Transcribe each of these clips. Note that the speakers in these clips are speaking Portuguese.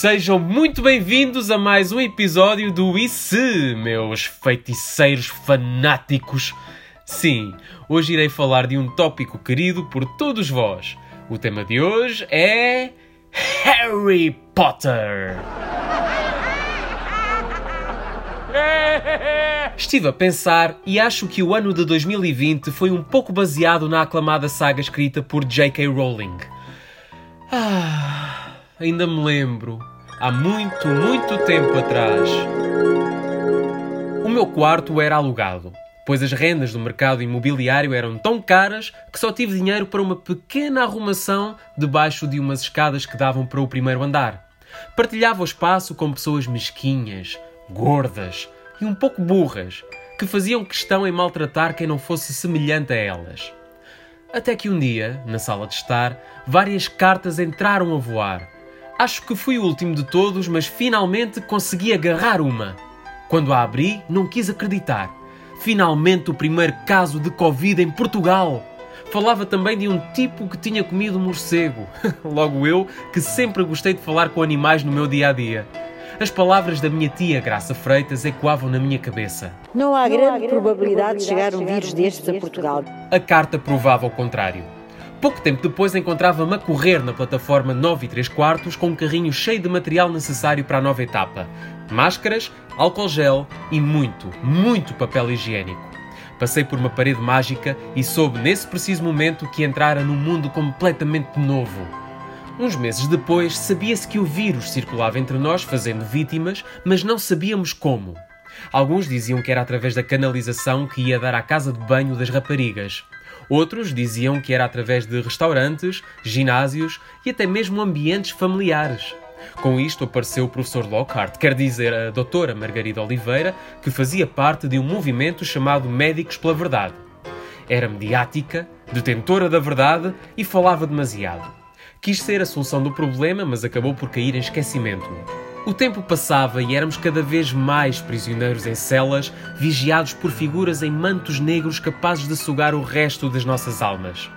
Sejam muito bem-vindos a mais um episódio do E Se, meus feiticeiros fanáticos. Sim, hoje irei falar de um tópico querido por todos vós. O tema de hoje é. Harry Potter! Estive a pensar e acho que o ano de 2020 foi um pouco baseado na aclamada saga escrita por J.K. Rowling. Ah, ainda me lembro. Há muito, muito tempo atrás. O meu quarto era alugado, pois as rendas do mercado imobiliário eram tão caras que só tive dinheiro para uma pequena arrumação debaixo de umas escadas que davam para o primeiro andar. Partilhava o espaço com pessoas mesquinhas, gordas e um pouco burras, que faziam questão em maltratar quem não fosse semelhante a elas. Até que um dia, na sala de estar, várias cartas entraram a voar. Acho que fui o último de todos, mas finalmente consegui agarrar uma. Quando a abri, não quis acreditar. Finalmente o primeiro caso de Covid em Portugal! Falava também de um tipo que tinha comido morcego. Logo eu, que sempre gostei de falar com animais no meu dia a dia. As palavras da minha tia Graça Freitas ecoavam na minha cabeça. Não há grande probabilidade de chegar um vírus destes a Portugal. A carta provava o contrário. Pouco tempo depois encontrava-me a correr na plataforma 9 e 3 quartos com um carrinho cheio de material necessário para a nova etapa. Máscaras, álcool gel e muito, muito papel higiênico. Passei por uma parede mágica e soube nesse preciso momento que entrara num mundo completamente novo. Uns meses depois, sabia-se que o vírus circulava entre nós, fazendo vítimas, mas não sabíamos como. Alguns diziam que era através da canalização que ia dar à casa de banho das raparigas. Outros diziam que era através de restaurantes, ginásios e até mesmo ambientes familiares. Com isto apareceu o professor Lockhart, quer dizer a doutora Margarida Oliveira, que fazia parte de um movimento chamado Médicos pela Verdade. Era mediática, detentora da verdade e falava demasiado. Quis ser a solução do problema, mas acabou por cair em esquecimento. O tempo passava e éramos cada vez mais prisioneiros em celas, vigiados por figuras em mantos negros capazes de sugar o resto das nossas almas.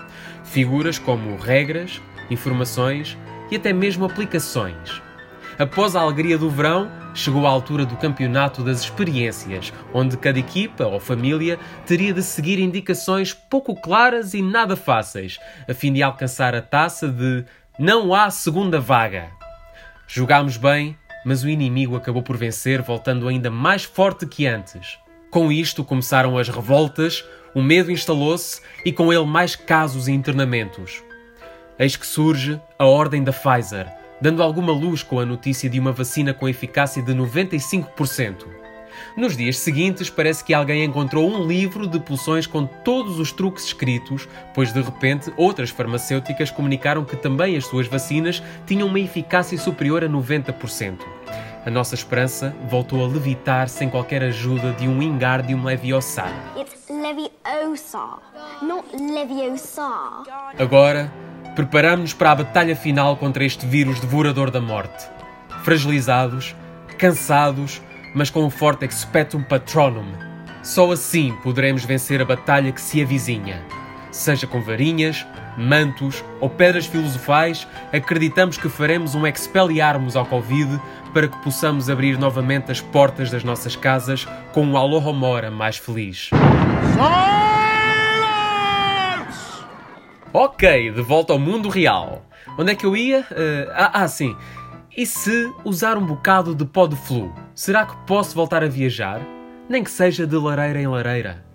Figuras como regras, informações e até mesmo aplicações. Após a alegria do verão, chegou a altura do campeonato das experiências, onde cada equipa ou família teria de seguir indicações pouco claras e nada fáceis, a fim de alcançar a taça de não há segunda vaga. Jogámos bem, mas o inimigo acabou por vencer, voltando ainda mais forte que antes. Com isto começaram as revoltas, o medo instalou-se e com ele mais casos e internamentos. Eis que surge a ordem da Pfizer dando alguma luz com a notícia de uma vacina com eficácia de 95%. Nos dias seguintes, parece que alguém encontrou um livro de poções com todos os truques escritos, pois de repente outras farmacêuticas comunicaram que também as suas vacinas tinham uma eficácia superior a 90%. A nossa esperança voltou a levitar sem qualquer ajuda de um Wingardium Leviosa. It's Leviosa, not Leviosa. Agora, preparamos-nos para a batalha final contra este vírus devorador da morte. Fragilizados, cansados, mas com um forte expectum patronum. Só assim poderemos vencer a batalha que se avizinha. Seja com varinhas, mantos ou pedras filosofais, acreditamos que faremos um expelliarmus ao Covid para que possamos abrir novamente as portas das nossas casas com um Alohomora mais feliz. Ok, de volta ao mundo real. Onde é que eu ia? Uh, ah, ah, sim. E se usar um bocado de pó de flu? Será que posso voltar a viajar? Nem que seja de lareira em lareira.